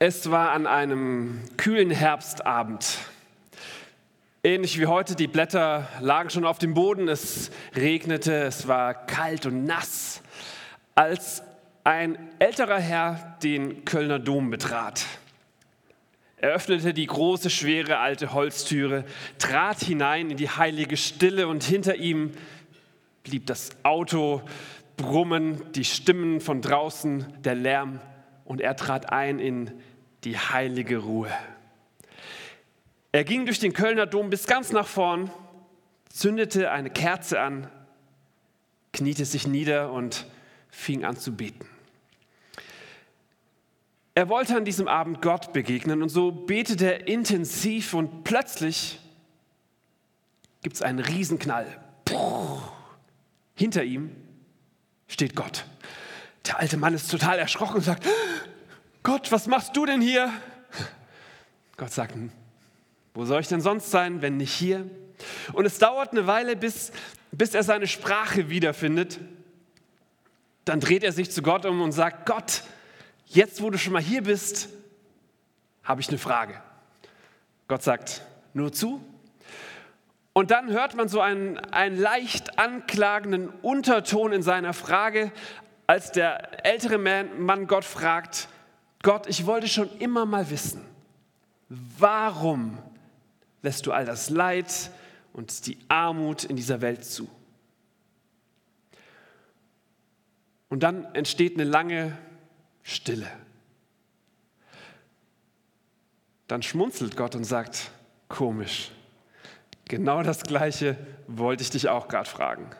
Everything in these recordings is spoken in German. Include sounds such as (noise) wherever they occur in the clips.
Es war an einem kühlen Herbstabend. Ähnlich wie heute, die Blätter lagen schon auf dem Boden, es regnete, es war kalt und nass, als ein älterer Herr den Kölner Dom betrat. Er öffnete die große, schwere alte Holztüre, trat hinein in die heilige Stille und hinter ihm blieb das Auto brummen, die Stimmen von draußen, der Lärm und er trat ein in die heilige Ruhe. Er ging durch den Kölner Dom bis ganz nach vorn, zündete eine Kerze an, kniete sich nieder und fing an zu beten. Er wollte an diesem Abend Gott begegnen und so betete er intensiv und plötzlich gibt es einen Riesenknall. Puh. Hinter ihm steht Gott. Der alte Mann ist total erschrocken und sagt, Gott, was machst du denn hier? Gott sagt, wo soll ich denn sonst sein, wenn nicht hier? Und es dauert eine Weile, bis, bis er seine Sprache wiederfindet. Dann dreht er sich zu Gott um und sagt, Gott, jetzt wo du schon mal hier bist, habe ich eine Frage. Gott sagt, nur zu. Und dann hört man so einen, einen leicht anklagenden Unterton in seiner Frage, als der ältere Mann Gott fragt, Gott, ich wollte schon immer mal wissen, warum lässt du all das Leid und die Armut in dieser Welt zu? Und dann entsteht eine lange Stille. Dann schmunzelt Gott und sagt, komisch, genau das gleiche wollte ich dich auch gerade fragen.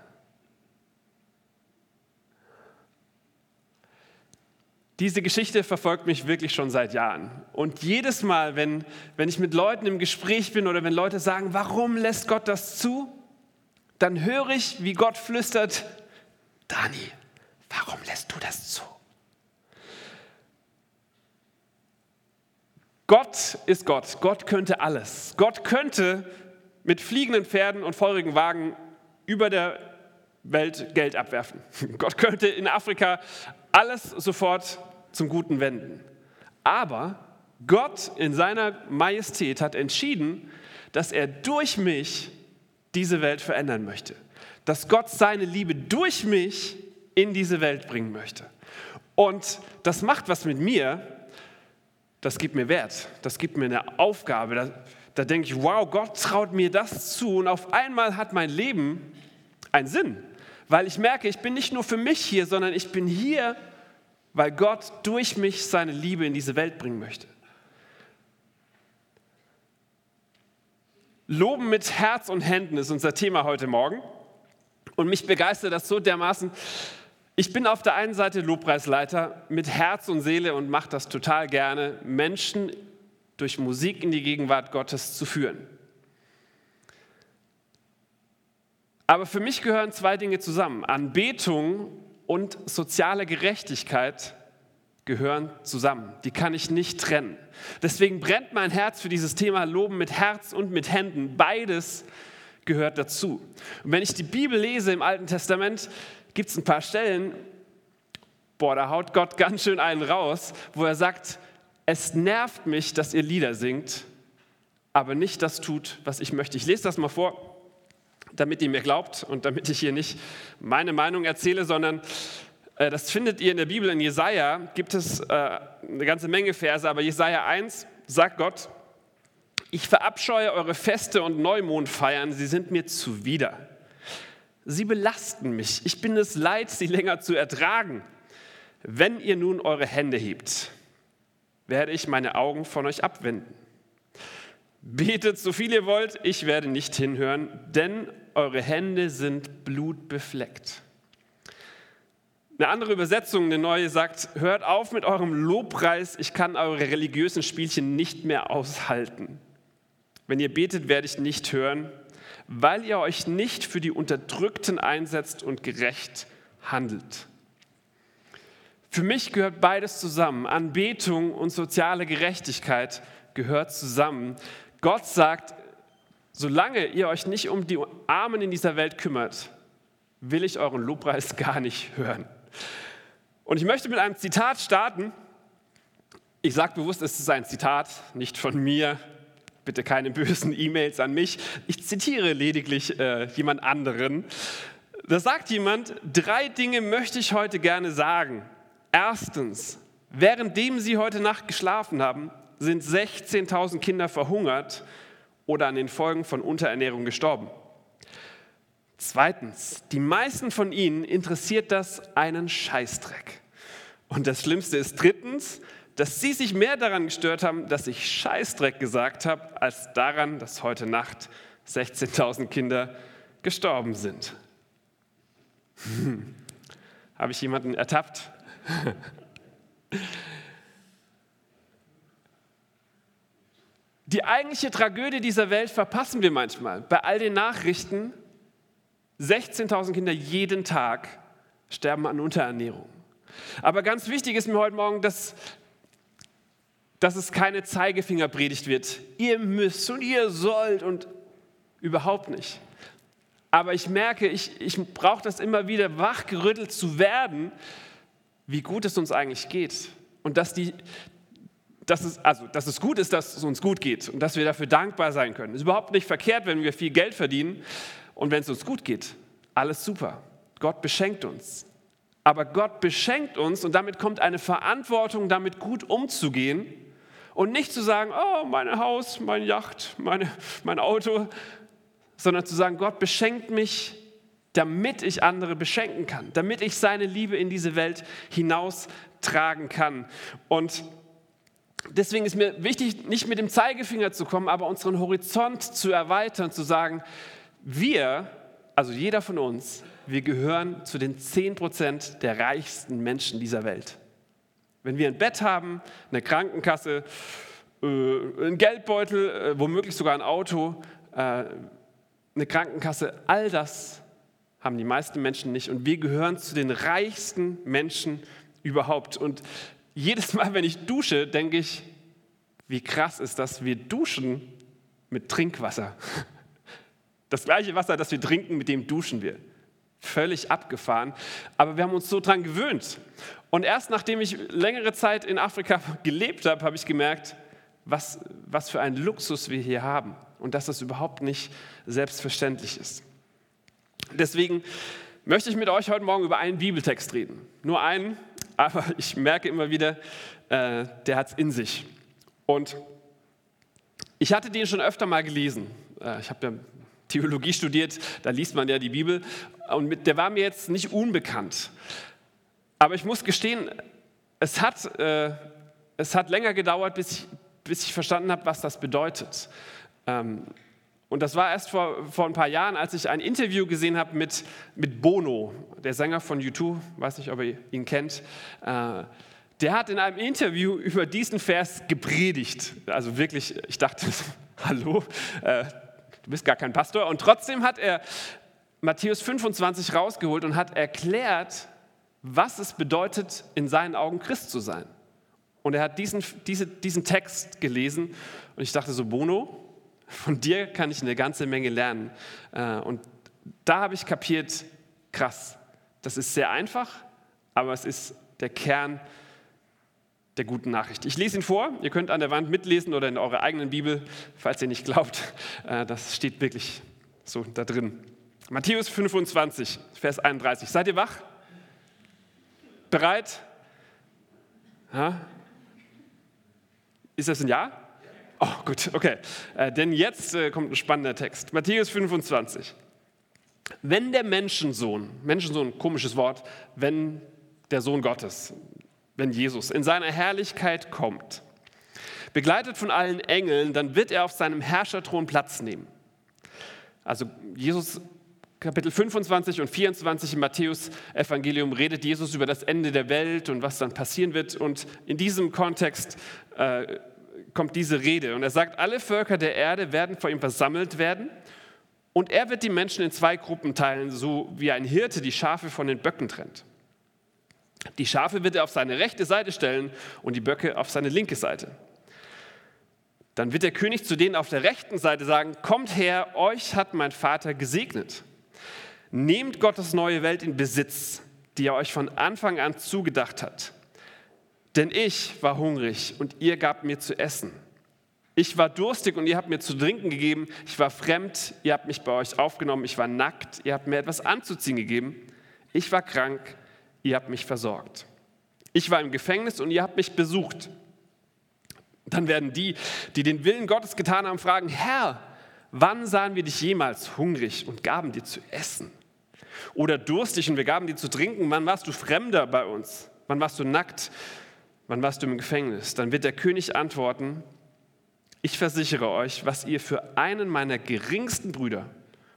Diese Geschichte verfolgt mich wirklich schon seit Jahren. Und jedes Mal, wenn, wenn ich mit Leuten im Gespräch bin oder wenn Leute sagen, warum lässt Gott das zu, dann höre ich, wie Gott flüstert, Dani, warum lässt du das zu? Gott ist Gott. Gott könnte alles. Gott könnte mit fliegenden Pferden und feurigen Wagen über der Welt Geld abwerfen. (laughs) Gott könnte in Afrika alles sofort zum Guten wenden. Aber Gott in seiner Majestät hat entschieden, dass er durch mich diese Welt verändern möchte. Dass Gott seine Liebe durch mich in diese Welt bringen möchte. Und das macht was mit mir, das gibt mir Wert, das gibt mir eine Aufgabe. Da, da denke ich, wow, Gott traut mir das zu und auf einmal hat mein Leben einen Sinn, weil ich merke, ich bin nicht nur für mich hier, sondern ich bin hier, weil Gott durch mich seine Liebe in diese Welt bringen möchte. Loben mit Herz und Händen ist unser Thema heute Morgen. Und mich begeistert das so dermaßen. Ich bin auf der einen Seite Lobpreisleiter mit Herz und Seele und mache das total gerne, Menschen durch Musik in die Gegenwart Gottes zu führen. Aber für mich gehören zwei Dinge zusammen. Anbetung und soziale Gerechtigkeit gehören zusammen. Die kann ich nicht trennen. Deswegen brennt mein Herz für dieses Thema Loben mit Herz und mit Händen. Beides gehört dazu. Und wenn ich die Bibel lese im Alten Testament, gibt es ein paar Stellen, boah, da haut Gott ganz schön einen raus, wo er sagt, es nervt mich, dass ihr Lieder singt, aber nicht das tut, was ich möchte. Ich lese das mal vor damit ihr mir glaubt und damit ich hier nicht meine Meinung erzähle, sondern äh, das findet ihr in der Bibel. In Jesaja gibt es äh, eine ganze Menge Verse, aber Jesaja 1 sagt Gott: Ich verabscheue eure Feste und Neumondfeiern, sie sind mir zuwider. Sie belasten mich. Ich bin es leid, sie länger zu ertragen. Wenn ihr nun eure Hände hebt, werde ich meine Augen von euch abwenden. Betet so viel ihr wollt, ich werde nicht hinhören, denn eure Hände sind blutbefleckt. Eine andere Übersetzung, eine neue, sagt, hört auf mit eurem Lobpreis, ich kann eure religiösen Spielchen nicht mehr aushalten. Wenn ihr betet, werde ich nicht hören, weil ihr euch nicht für die Unterdrückten einsetzt und gerecht handelt. Für mich gehört beides zusammen. Anbetung und soziale Gerechtigkeit gehört zusammen. Gott sagt, solange ihr euch nicht um die Armen in dieser Welt kümmert, will ich euren Lobpreis (laughs) gar nicht hören. Und ich möchte mit einem Zitat starten. Ich sage bewusst, es ist ein Zitat, nicht von mir. Bitte keine bösen E-Mails an mich. Ich zitiere lediglich äh, jemand anderen. Da sagt jemand, drei Dinge möchte ich heute gerne sagen. Erstens, währenddem Sie heute Nacht geschlafen haben, sind 16.000 Kinder verhungert oder an den Folgen von Unterernährung gestorben. Zweitens, die meisten von ihnen interessiert das einen Scheißdreck. Und das Schlimmste ist drittens, dass sie sich mehr daran gestört haben, dass ich Scheißdreck gesagt habe, als daran, dass heute Nacht 16.000 Kinder gestorben sind. Hm. Habe ich jemanden ertappt? (laughs) Die eigentliche Tragödie dieser Welt verpassen wir manchmal. Bei all den Nachrichten, 16.000 Kinder jeden Tag sterben an Unterernährung. Aber ganz wichtig ist mir heute Morgen, dass, dass es keine Zeigefingerpredigt wird. Ihr müsst und ihr sollt und überhaupt nicht. Aber ich merke, ich, ich brauche das immer wieder, wachgerüttelt zu werden, wie gut es uns eigentlich geht. Und dass, die, dass, es, also, dass es gut ist, dass es uns gut geht und dass wir dafür dankbar sein können. Es ist überhaupt nicht verkehrt, wenn wir viel Geld verdienen und wenn es uns gut geht. Alles super. Gott beschenkt uns. Aber Gott beschenkt uns und damit kommt eine Verantwortung, damit gut umzugehen und nicht zu sagen, oh, mein Haus, mein Yacht, meine, mein Auto, sondern zu sagen, Gott beschenkt mich, damit ich andere beschenken kann, damit ich seine Liebe in diese Welt hinaustragen kann. Und deswegen ist mir wichtig, nicht mit dem Zeigefinger zu kommen, aber unseren Horizont zu erweitern, zu sagen, wir, also jeder von uns, wir gehören zu den 10% der reichsten Menschen dieser Welt. Wenn wir ein Bett haben, eine Krankenkasse, äh, einen Geldbeutel, äh, womöglich sogar ein Auto, äh, eine Krankenkasse, all das haben die meisten Menschen nicht. Und wir gehören zu den reichsten Menschen überhaupt. Und jedes Mal, wenn ich dusche, denke ich, wie krass ist das, wir duschen mit Trinkwasser. (laughs) Das gleiche Wasser, das wir trinken, mit dem duschen wir völlig abgefahren. Aber wir haben uns so dran gewöhnt. Und erst nachdem ich längere Zeit in Afrika (laughs) gelebt habe, habe ich gemerkt, was, was für einen Luxus wir hier haben und dass das überhaupt nicht selbstverständlich ist. Deswegen möchte ich mit euch heute Morgen über einen Bibeltext reden. Nur einen, aber ich merke immer wieder, äh, der hat es in sich. Und ich hatte den schon öfter mal gelesen. Äh, ich habe ja Theologie studiert, da liest man ja die Bibel. Und mit, der war mir jetzt nicht unbekannt. Aber ich muss gestehen, es hat, äh, es hat länger gedauert, bis ich, bis ich verstanden habe, was das bedeutet. Ähm, und das war erst vor, vor ein paar Jahren, als ich ein Interview gesehen habe mit, mit Bono, der Sänger von U2, weiß nicht, ob ihr ihn kennt. Äh, der hat in einem Interview über diesen Vers gepredigt. Also wirklich, ich dachte, (laughs) hallo, äh, du bist gar kein Pastor. Und trotzdem hat er Matthäus 25 rausgeholt und hat erklärt, was es bedeutet, in seinen Augen Christ zu sein. Und er hat diesen, diese, diesen Text gelesen und ich dachte so, Bono, von dir kann ich eine ganze Menge lernen. Äh, und da habe ich kapiert, krass, das ist sehr einfach, aber es ist der Kern der guten Nachricht. Ich lese ihn vor, ihr könnt an der Wand mitlesen oder in eurer eigenen Bibel, falls ihr nicht glaubt. Äh, das steht wirklich so da drin. Matthäus 25, Vers 31. Seid ihr wach? Bereit? Ja? Ist das ein Ja? Oh, gut, okay. Äh, denn jetzt äh, kommt ein spannender Text. Matthäus 25. Wenn der Menschensohn, Menschensohn, komisches Wort, wenn der Sohn Gottes, wenn Jesus in seiner Herrlichkeit kommt, begleitet von allen Engeln, dann wird er auf seinem Herrscherthron Platz nehmen. Also Jesus Kapitel 25 und 24 im Matthäus-Evangelium redet Jesus über das Ende der Welt und was dann passieren wird. Und in diesem Kontext äh, kommt diese Rede. Und er sagt, alle Völker der Erde werden vor ihm versammelt werden. Und er wird die Menschen in zwei Gruppen teilen, so wie ein Hirte die Schafe von den Böcken trennt. Die Schafe wird er auf seine rechte Seite stellen und die Böcke auf seine linke Seite. Dann wird der König zu denen auf der rechten Seite sagen, kommt her, euch hat mein Vater gesegnet. Nehmt Gottes neue Welt in Besitz, die er euch von Anfang an zugedacht hat. Denn ich war hungrig und ihr gabt mir zu essen. Ich war durstig und ihr habt mir zu trinken gegeben. Ich war fremd, ihr habt mich bei euch aufgenommen. Ich war nackt, ihr habt mir etwas anzuziehen gegeben. Ich war krank, ihr habt mich versorgt. Ich war im Gefängnis und ihr habt mich besucht. Dann werden die, die den Willen Gottes getan haben, fragen, Herr, wann sahen wir dich jemals hungrig und gaben dir zu essen? Oder durstig und wir gaben dir zu trinken? Wann warst du Fremder bei uns? Wann warst du nackt? Wann warst du im Gefängnis? Dann wird der König antworten, ich versichere euch, was ihr für einen meiner geringsten Brüder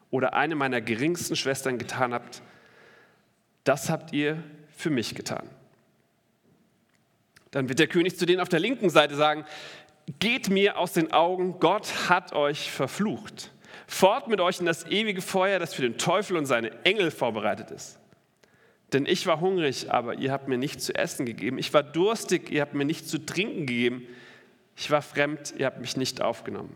oder eine meiner geringsten Schwestern getan habt, das habt ihr für mich getan. Dann wird der König zu denen auf der linken Seite sagen, geht mir aus den Augen, Gott hat euch verflucht. Fort mit euch in das ewige Feuer, das für den Teufel und seine Engel vorbereitet ist. Denn ich war hungrig, aber ihr habt mir nichts zu essen gegeben. Ich war durstig, ihr habt mir nichts zu trinken gegeben. Ich war fremd, ihr habt mich nicht aufgenommen.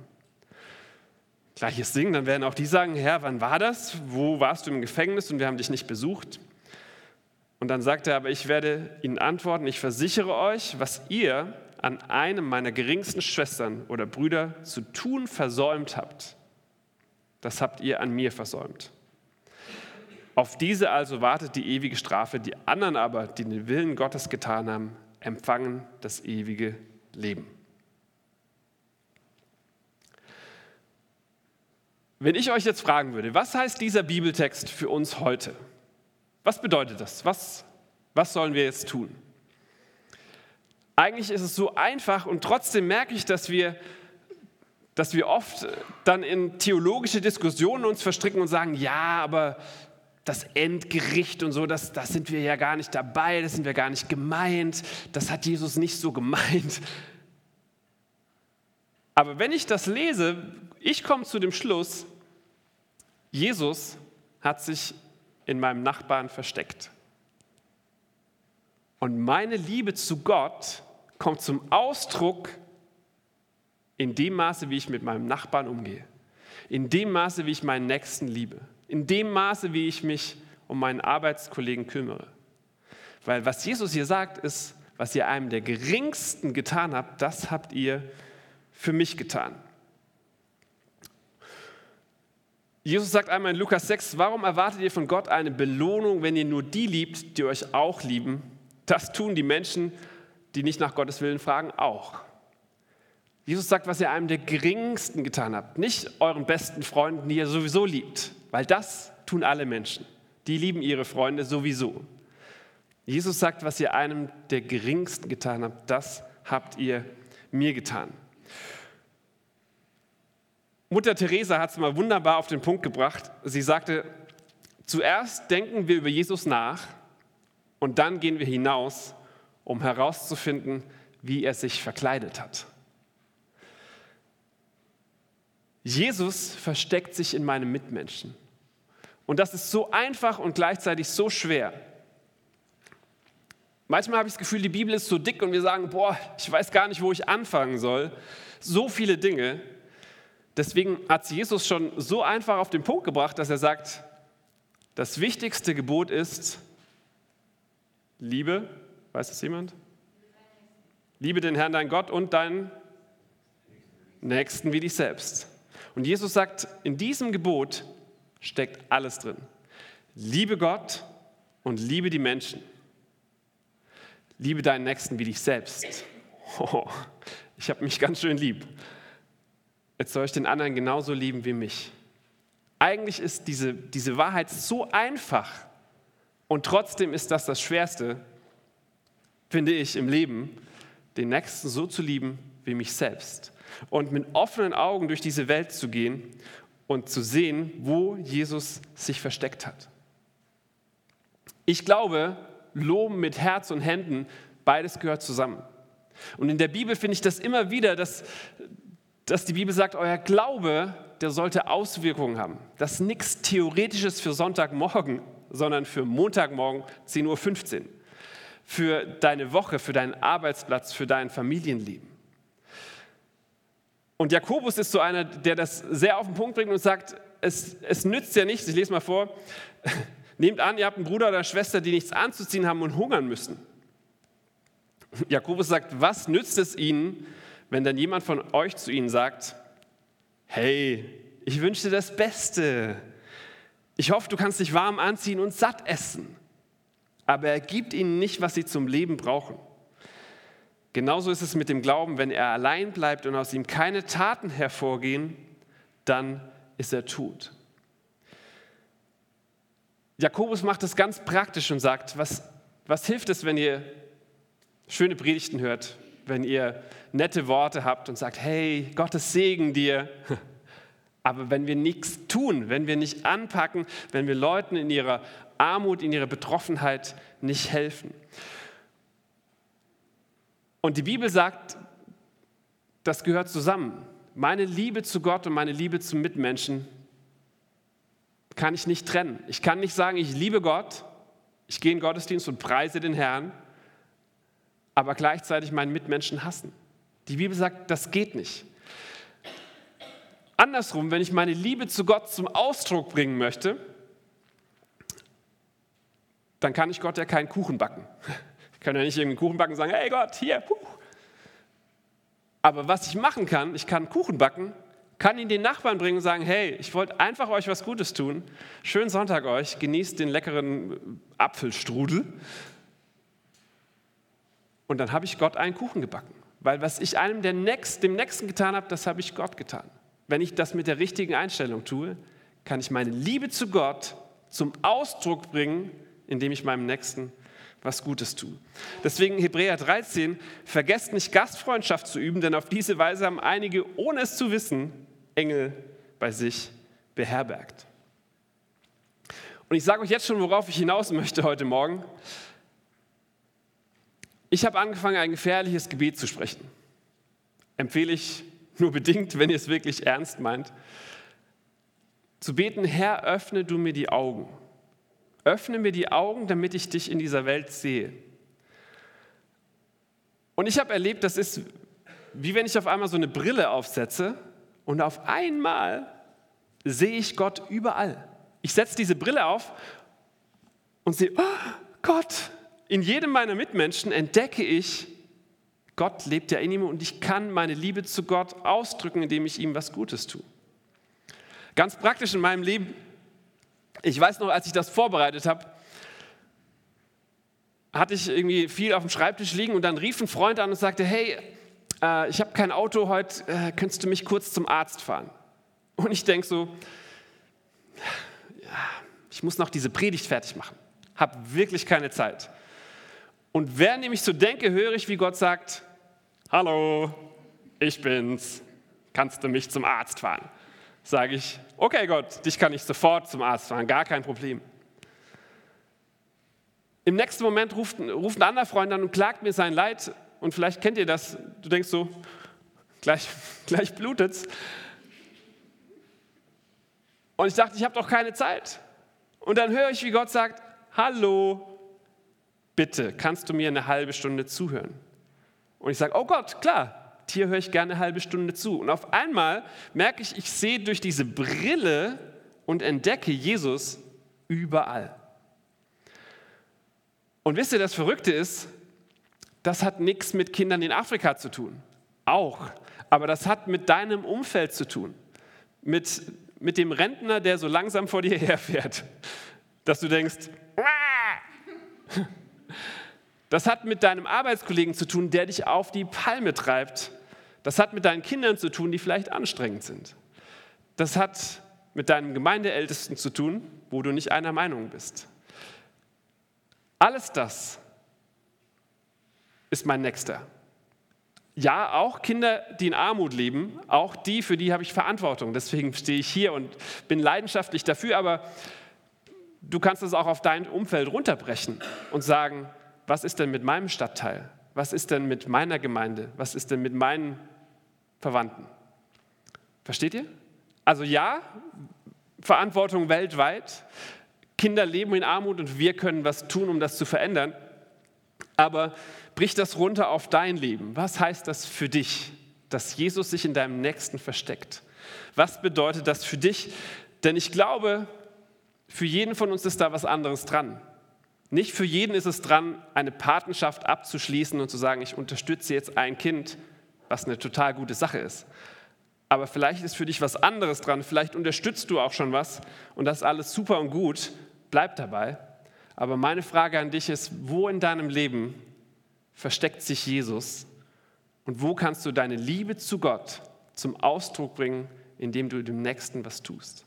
Gleiches Ding, dann werden auch die sagen, Herr, wann war das? Wo warst du im Gefängnis und wir haben dich nicht besucht? Und dann sagt er, aber ich werde ihnen antworten, ich versichere euch, was ihr an einem meiner geringsten Schwestern oder Brüder zu tun versäumt habt, das habt ihr an mir versäumt. Auf diese also wartet die ewige Strafe, die anderen aber, die den Willen Gottes getan haben, empfangen das ewige Leben. Wenn ich euch jetzt fragen würde, was heißt dieser Bibeltext für uns heute? Was bedeutet das? Was, was sollen wir jetzt tun? Eigentlich ist es so einfach und trotzdem merke ich, dass wir, dass wir oft dann in theologische Diskussionen uns verstricken und sagen, ja, aber das Endgericht und so, das, das sind wir ja gar nicht dabei, das sind wir gar nicht gemeint, das hat Jesus nicht so gemeint. Aber wenn ich das lese, ich komme zu dem Schluss, Jesus hat sich in meinem Nachbarn versteckt. Und meine Liebe zu Gott kommt zum Ausdruck in dem Maße, wie ich mit meinem Nachbarn umgehe. In dem Maße, wie ich meinen Nächsten liebe. In dem Maße, wie ich mich um meinen Arbeitskollegen kümmere. Weil was Jesus hier sagt, ist, was ihr einem der Geringsten getan habt, das habt ihr für mich getan. Jesus sagt einmal in Lukas 6, warum erwartet ihr von Gott eine Belohnung, wenn ihr nur die liebt, die euch auch lieben? Das tun die Menschen, die nicht nach Gottes Willen fragen, auch. Jesus sagt, was ihr einem der geringsten getan habt, nicht euren besten Freunden, die ihr sowieso liebt, weil das tun alle Menschen. Die lieben ihre Freunde sowieso. Jesus sagt, was ihr einem der geringsten getan habt, das habt ihr mir getan. Mutter Teresa hat es mal wunderbar auf den Punkt gebracht. Sie sagte, zuerst denken wir über Jesus nach und dann gehen wir hinaus, um herauszufinden, wie er sich verkleidet hat. Jesus versteckt sich in meinem Mitmenschen. Und das ist so einfach und gleichzeitig so schwer. Manchmal habe ich das Gefühl, die Bibel ist so dick und wir sagen, boah, ich weiß gar nicht, wo ich anfangen soll. So viele Dinge. Deswegen hat Jesus schon so einfach auf den Punkt gebracht, dass er sagt, das wichtigste Gebot ist Liebe. Weiß das jemand? Liebe den Herrn, dein Gott und deinen Nächsten wie dich selbst. Und Jesus sagt, in diesem Gebot steckt alles drin. Liebe Gott und liebe die Menschen. Liebe deinen Nächsten wie dich selbst. Oh, ich habe mich ganz schön lieb jetzt soll ich den anderen genauso lieben wie mich. Eigentlich ist diese, diese Wahrheit so einfach und trotzdem ist das das Schwerste, finde ich, im Leben, den Nächsten so zu lieben wie mich selbst und mit offenen Augen durch diese Welt zu gehen und zu sehen, wo Jesus sich versteckt hat. Ich glaube, Loben mit Herz und Händen, beides gehört zusammen. Und in der Bibel finde ich das immer wieder, dass, dass die Bibel sagt, euer Glaube, der sollte Auswirkungen haben. Das ist nichts Theoretisches für Sonntagmorgen, sondern für Montagmorgen 10.15 Uhr. Für deine Woche, für deinen Arbeitsplatz, für dein Familienleben. Und Jakobus ist so einer, der das sehr auf den Punkt bringt und sagt, es, es nützt ja nichts, ich lese mal vor, (laughs) nehmt an, ihr habt einen Bruder oder Schwester, die nichts anzuziehen haben und hungern müssen. Jakobus sagt, was nützt es ihnen, wenn dann jemand von euch zu ihnen sagt, hey, ich wünsche dir das Beste. Ich hoffe, du kannst dich warm anziehen und satt essen. Aber er gibt ihnen nicht, was sie zum Leben brauchen. Genauso ist es mit dem Glauben, wenn er allein bleibt und aus ihm keine Taten hervorgehen, dann ist er tot. Jakobus macht es ganz praktisch und sagt, was, was hilft es, wenn ihr schöne Predigten hört, wenn ihr nette Worte habt und sagt, hey, Gottes Segen dir. (laughs) Aber wenn wir nichts tun, wenn wir nicht anpacken, wenn wir Leuten in ihrer Armut, in ihrer Betroffenheit nicht helfen. Und die Bibel sagt, das gehört zusammen. Meine Liebe zu Gott und meine Liebe zum Mitmenschen kann ich nicht trennen. Ich kann nicht sagen, ich liebe Gott, ich gehe in Gottesdienst und preise den Herrn, aber gleichzeitig meinen Mitmenschen hassen. Die Bibel sagt, das geht nicht. Andersrum, wenn ich meine Liebe zu Gott zum Ausdruck bringen möchte, dann kann ich Gott ja keinen Kuchen backen. Kann ja nicht irgendeinen Kuchen backen und sagen, hey Gott, hier, puh. Aber was ich machen kann, ich kann Kuchen backen, kann ihn den Nachbarn bringen und sagen, hey, ich wollte einfach euch was Gutes tun. Schönen Sonntag euch, genießt den leckeren Apfelstrudel. Und dann habe ich Gott einen Kuchen gebacken. Weil was ich einem der Nächst, dem Nächsten getan habe, das habe ich Gott getan. Wenn ich das mit der richtigen Einstellung tue, kann ich meine Liebe zu Gott zum Ausdruck bringen, indem ich meinem Nächsten was Gutes tue. Deswegen Hebräer 13, vergesst nicht Gastfreundschaft zu üben, denn auf diese Weise haben einige, ohne es zu wissen, Engel bei sich beherbergt. Und ich sage euch jetzt schon, worauf ich hinaus möchte heute Morgen. Ich habe angefangen, ein gefährliches Gebet zu sprechen. Empfehle ich nur bedingt, wenn ihr es wirklich ernst meint. Zu beten, Herr, öffne du mir die Augen. Öffne mir die Augen, damit ich dich in dieser Welt sehe. Und ich habe erlebt, das ist wie wenn ich auf einmal so eine Brille aufsetze und auf einmal sehe ich Gott überall. Ich setze diese Brille auf und sehe, oh Gott, in jedem meiner Mitmenschen entdecke ich, Gott lebt ja in ihm und ich kann meine Liebe zu Gott ausdrücken, indem ich ihm was Gutes tue. Ganz praktisch in meinem Leben, ich weiß noch, als ich das vorbereitet habe, hatte ich irgendwie viel auf dem Schreibtisch liegen und dann rief ein Freund an und sagte, hey, äh, ich habe kein Auto heute, äh, könntest du mich kurz zum Arzt fahren? Und ich denke so, ja, ich muss noch diese Predigt fertig machen, habe wirklich keine Zeit. Und während ich so denke, höre ich, wie Gott sagt, hallo, ich bin's, kannst du mich zum Arzt fahren? Sage ich, okay Gott, dich kann ich sofort zum Arzt fahren, gar kein Problem. Im nächsten Moment ruft, ruft ein anderer Freund an und klagt mir sein Leid und vielleicht kennt ihr das, du denkst so, gleich, (laughs) gleich blutet's. Und ich dachte, ich habe doch keine Zeit. Und dann höre ich, wie Gott sagt, hallo, bitte, kannst du mir eine halbe Stunde zuhören? Und ich sage, oh Gott, klar, dir höre ich gerne eine halbe Stunde zu. Und auf einmal merke ich, ich sehe durch diese Brille und entdecke Jesus überall. Und wisst ihr, das Verrückte ist, das hat nichts mit Kindern in Afrika zu tun. Auch. Aber das hat mit deinem Umfeld zu tun. Mit, mit dem Rentner, der so langsam vor dir (laughs) herfährt. Dass du denkst, das hat mit deinem Arbeitskollegen zu tun, der dich auf die Palme treibt. Das hat mit deinen Kindern zu tun, die vielleicht anstrengend sind. Das hat mit deinem Gemeindeältesten zu tun, wo du nicht einer Meinung bist. Alles das ist mein Nächster. Ja, auch Kinder, die in Armut leben, auch die, für die habe ich Verantwortung. Deswegen stehe ich hier und bin leidenschaftlich dafür, aber du kannst es auch auf dein Umfeld runterbrechen und sagen, was ist denn mit meinem Stadtteil? Was ist denn mit meiner Gemeinde? Was ist denn mit meinen Verwandten? Versteht ihr? Also ja, Verantwortung weltweit. Kinder leben in Armut und wir können was tun, um das zu verändern. Aber brich das runter auf dein Leben. Was heißt das für dich, dass Jesus sich in deinem Nächsten versteckt? Was bedeutet das für dich? Denn ich glaube, für jeden von uns ist da was anderes dran. Nicht für jeden ist es dran, eine Patenschaft abzuschließen und zu sagen, ich unterstütze jetzt ein Kind, was eine total gute Sache ist. Aber vielleicht ist für dich was anderes dran, vielleicht unterstützt du auch schon was und das ist alles super und gut, bleib dabei. Aber meine Frage an dich ist, wo in deinem Leben versteckt sich Jesus und wo kannst du deine Liebe zu Gott zum Ausdruck bringen, indem du dem Nächsten was tust?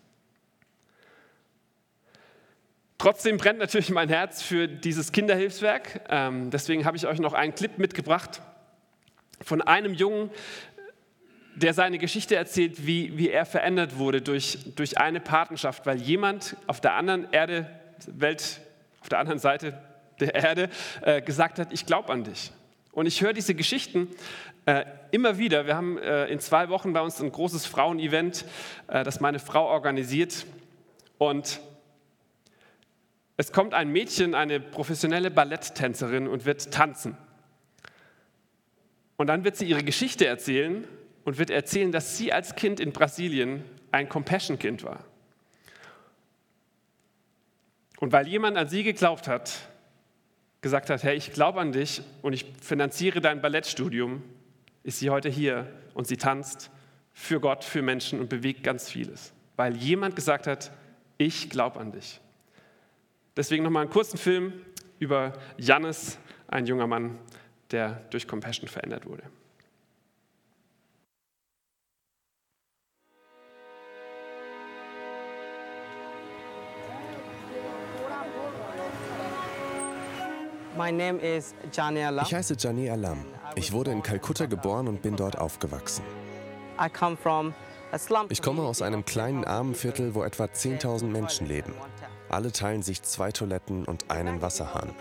Trotzdem brennt natürlich mein Herz für dieses Kinderhilfswerk. Ähm, deswegen habe ich euch noch einen Clip mitgebracht von einem Jungen, der seine Geschichte erzählt, wie, wie er verändert wurde durch, durch eine Patenschaft, weil jemand auf der anderen Erde, Welt, auf der anderen Seite der Erde äh, gesagt hat, ich glaube an dich. Und ich höre diese Geschichten äh, immer wieder. Wir haben äh, in zwei Wochen bei uns ein großes Frauenevent, äh, das meine Frau organisiert. Und es kommt ein Mädchen, eine professionelle Balletttänzerin und wird tanzen. Und dann wird sie ihre Geschichte erzählen und wird erzählen, dass sie als Kind in Brasilien ein Compassion-Kind war. Und weil jemand an sie geglaubt hat, gesagt hat, hey, ich glaube an dich und ich finanziere dein Ballettstudium, ist sie heute hier und sie tanzt für Gott, für Menschen und bewegt ganz vieles. Weil jemand gesagt hat, ich glaube an dich. Deswegen nochmal einen kurzen Film über Jannis, ein junger Mann, der durch Compassion verändert wurde. Ich heiße Jani Alam. Ich wurde in Kalkutta geboren und bin dort aufgewachsen. Ich komme aus einem kleinen Armenviertel, wo etwa 10.000 Menschen leben. Alle teilen sich zwei Toiletten und einen Wasserhahn.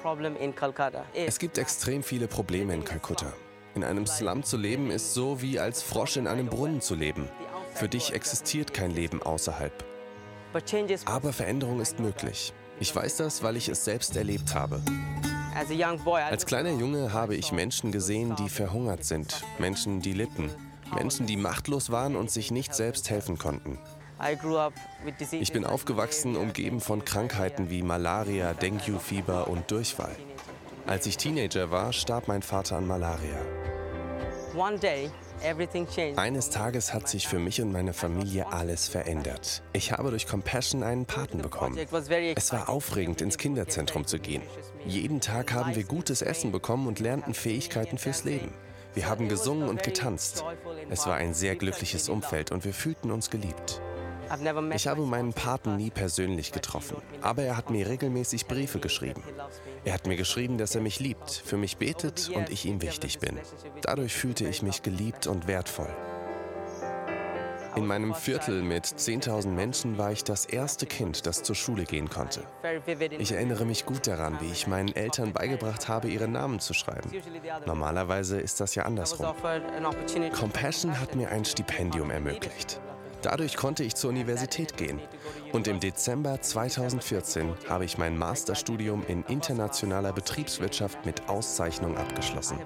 Es gibt extrem viele Probleme in Kalkutta. In einem Slum zu leben ist so wie als Frosch in einem Brunnen zu leben. Für dich existiert kein Leben außerhalb. Aber Veränderung ist möglich. Ich weiß das, weil ich es selbst erlebt habe. Als kleiner Junge habe ich Menschen gesehen, die verhungert sind, Menschen, die litten, Menschen, die machtlos waren und sich nicht selbst helfen konnten. Ich bin aufgewachsen, umgeben von Krankheiten wie Malaria, Dengue-Fieber und Durchfall. Als ich Teenager war, starb mein Vater an Malaria. Eines Tages hat sich für mich und meine Familie alles verändert. Ich habe durch Compassion einen Paten bekommen. Es war aufregend, ins Kinderzentrum zu gehen. Jeden Tag haben wir gutes Essen bekommen und lernten Fähigkeiten fürs Leben. Wir haben gesungen und getanzt. Es war ein sehr glückliches Umfeld und wir fühlten uns geliebt. Ich habe meinen Paten nie persönlich getroffen, aber er hat mir regelmäßig Briefe geschrieben. Er hat mir geschrieben, dass er mich liebt, für mich betet und ich ihm wichtig bin. Dadurch fühlte ich mich geliebt und wertvoll. In meinem Viertel mit 10.000 Menschen war ich das erste Kind, das zur Schule gehen konnte. Ich erinnere mich gut daran, wie ich meinen Eltern beigebracht habe, ihre Namen zu schreiben. Normalerweise ist das ja andersrum. Compassion hat mir ein Stipendium ermöglicht. Dadurch konnte ich zur Universität gehen. Und im Dezember 2014 habe ich mein Masterstudium in internationaler Betriebswirtschaft mit Auszeichnung abgeschlossen.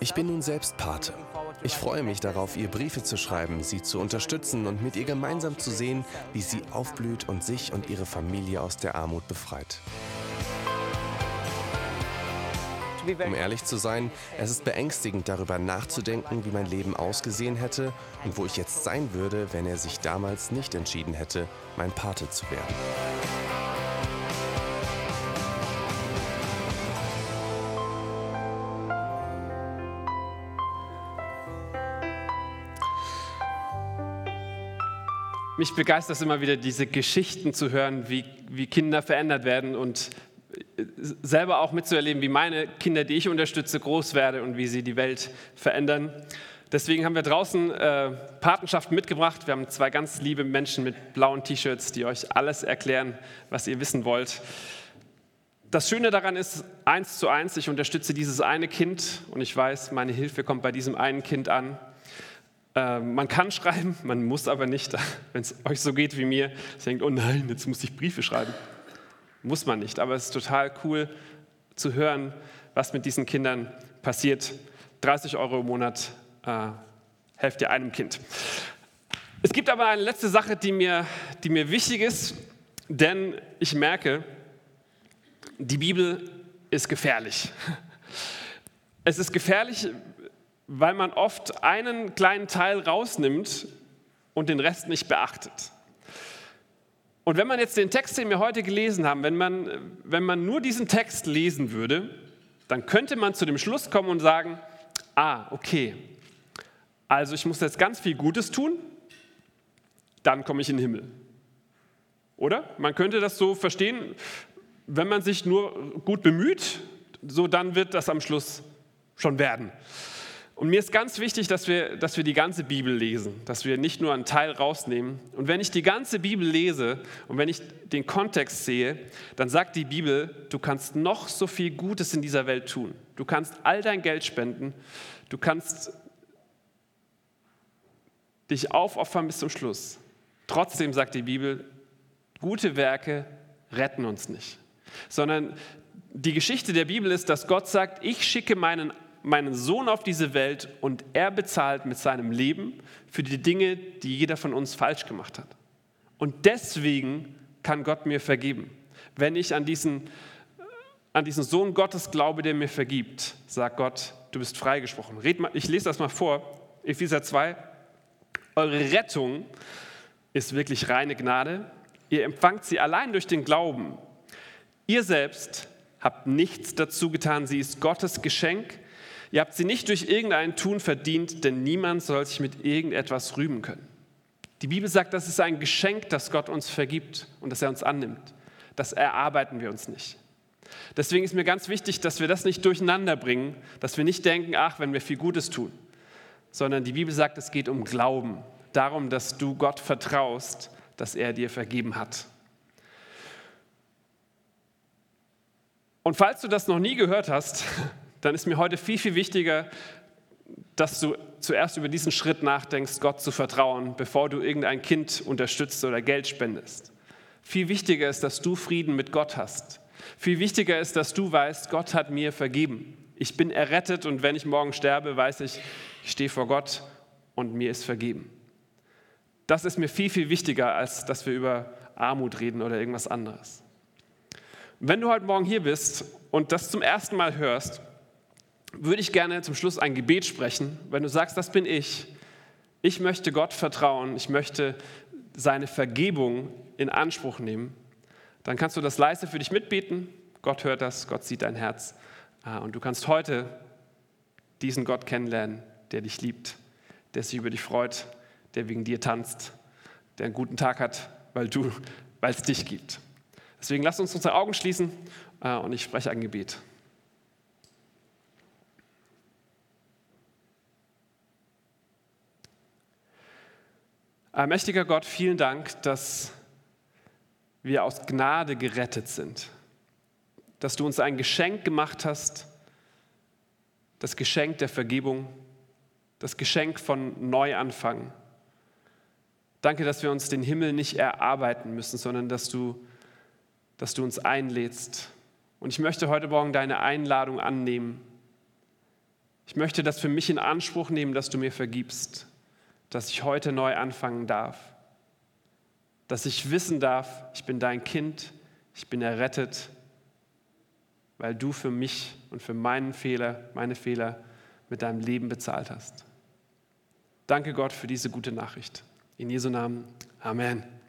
Ich bin nun selbst Pate. Ich freue mich darauf, ihr Briefe zu schreiben, sie zu unterstützen und mit ihr gemeinsam zu sehen, wie sie aufblüht und sich und ihre Familie aus der Armut befreit. Um ehrlich zu sein, es ist beängstigend darüber nachzudenken, wie mein Leben ausgesehen hätte und wo ich jetzt sein würde, wenn er sich damals nicht entschieden hätte, mein Pate zu werden. Mich begeistert es immer wieder, diese Geschichten zu hören, wie, wie Kinder verändert werden und selber auch mitzuerleben, wie meine Kinder, die ich unterstütze, groß werden und wie sie die Welt verändern. Deswegen haben wir draußen äh, Patenschaften mitgebracht. Wir haben zwei ganz liebe Menschen mit blauen T-Shirts, die euch alles erklären, was ihr wissen wollt. Das Schöne daran ist, eins zu eins, ich unterstütze dieses eine Kind und ich weiß, meine Hilfe kommt bei diesem einen Kind an. Äh, man kann (laughs) schreiben, man muss aber nicht, (laughs) wenn es euch so geht wie mir. Ich denke, oh nein, jetzt muss ich Briefe schreiben. Muss man nicht, aber es ist total cool zu hören, was mit diesen Kindern passiert. 30 Euro im Monat äh, helft ihr einem Kind. Es gibt aber eine letzte Sache, die mir, die mir wichtig ist, denn ich merke, die Bibel ist gefährlich. Es ist gefährlich, weil man oft einen kleinen Teil rausnimmt und den Rest nicht beachtet. Und wenn man jetzt den Text, den wir heute gelesen haben, wenn man, wenn man nur diesen Text lesen würde, dann könnte man zu dem Schluss kommen und sagen, ah, okay, also ich muss jetzt ganz viel Gutes tun, dann komme ich in den Himmel. Oder? Man könnte das so verstehen, wenn man sich nur gut bemüht, so dann wird das am Schluss schon werden. Und mir ist ganz wichtig, dass wir, dass wir die ganze Bibel lesen, dass wir nicht nur einen Teil rausnehmen. Und wenn ich die ganze Bibel lese und wenn ich den Kontext sehe, dann sagt die Bibel, du kannst noch so viel Gutes in dieser Welt tun. Du kannst all dein Geld spenden, du kannst dich aufopfern bis zum Schluss. Trotzdem sagt die Bibel, gute Werke retten uns nicht, sondern die Geschichte der Bibel ist, dass Gott sagt, ich schicke meinen meinen Sohn auf diese Welt und er bezahlt mit seinem Leben für die Dinge, die jeder von uns falsch gemacht hat. Und deswegen kann Gott mir vergeben. Wenn ich an diesen, an diesen Sohn Gottes glaube, der mir vergibt, sagt Gott, du bist freigesprochen. ich lese das mal vor, Epheser 2. Eure Rettung ist wirklich reine Gnade. Ihr empfangt sie allein durch den Glauben. Ihr selbst habt nichts dazu getan, sie ist Gottes Geschenk Ihr habt sie nicht durch irgendein Tun verdient, denn niemand soll sich mit irgendetwas rühmen können. Die Bibel sagt, das ist ein Geschenk, das Gott uns vergibt und das er uns annimmt. Das erarbeiten wir uns nicht. Deswegen ist mir ganz wichtig, dass wir das nicht durcheinander bringen, dass wir nicht denken, ach, wenn wir viel Gutes tun, sondern die Bibel sagt, es geht um Glauben, darum, dass du Gott vertraust, dass er dir vergeben hat. Und falls du das noch nie gehört hast, (laughs) dann ist mir heute viel, viel wichtiger, dass du zuerst über diesen Schritt nachdenkst, Gott zu vertrauen, bevor du irgendein Kind unterstützt oder Geld spendest. Viel wichtiger ist, dass du Frieden mit Gott hast. Viel wichtiger ist, dass du weißt, Gott hat mir vergeben. Ich bin errettet und wenn ich morgen sterbe, weiß ich, ich stehe vor Gott und mir ist vergeben. Das ist mir viel, viel wichtiger, als dass wir über Armut reden oder irgendwas anderes. Wenn du heute Morgen hier bist und das zum ersten Mal hörst, würde ich gerne zum Schluss ein Gebet sprechen. Wenn du sagst, das bin ich, ich möchte Gott vertrauen, ich möchte seine Vergebung in Anspruch nehmen, dann kannst du das leise für dich mitbeten. Gott hört das, Gott sieht dein Herz. Ah, und du kannst heute diesen Gott kennenlernen, der dich liebt, der sich über dich freut, der wegen dir tanzt, der einen guten Tag hat, weil du, weil es dich gibt. Deswegen lass uns unsere Augen schließen ah, und ich spreche ein Gebet. Mächtiger Gott, vielen Dank, dass wir aus Gnade gerettet sind, dass du uns ein Geschenk gemacht hast, das Geschenk der Vergebung, das Geschenk von Neuanfang. Danke, dass wir uns den Himmel nicht erarbeiten müssen, sondern dass du, dass du uns einlädst. Und ich möchte heute Morgen deine Einladung annehmen. Ich möchte das für mich in Anspruch nehmen, dass du mir vergibst dass ich heute neu anfangen darf. Dass ich wissen darf, ich bin dein Kind, ich bin errettet, weil du für mich und für meinen Fehler, meine Fehler mit deinem Leben bezahlt hast. Danke Gott für diese gute Nachricht. In Jesu Namen. Amen.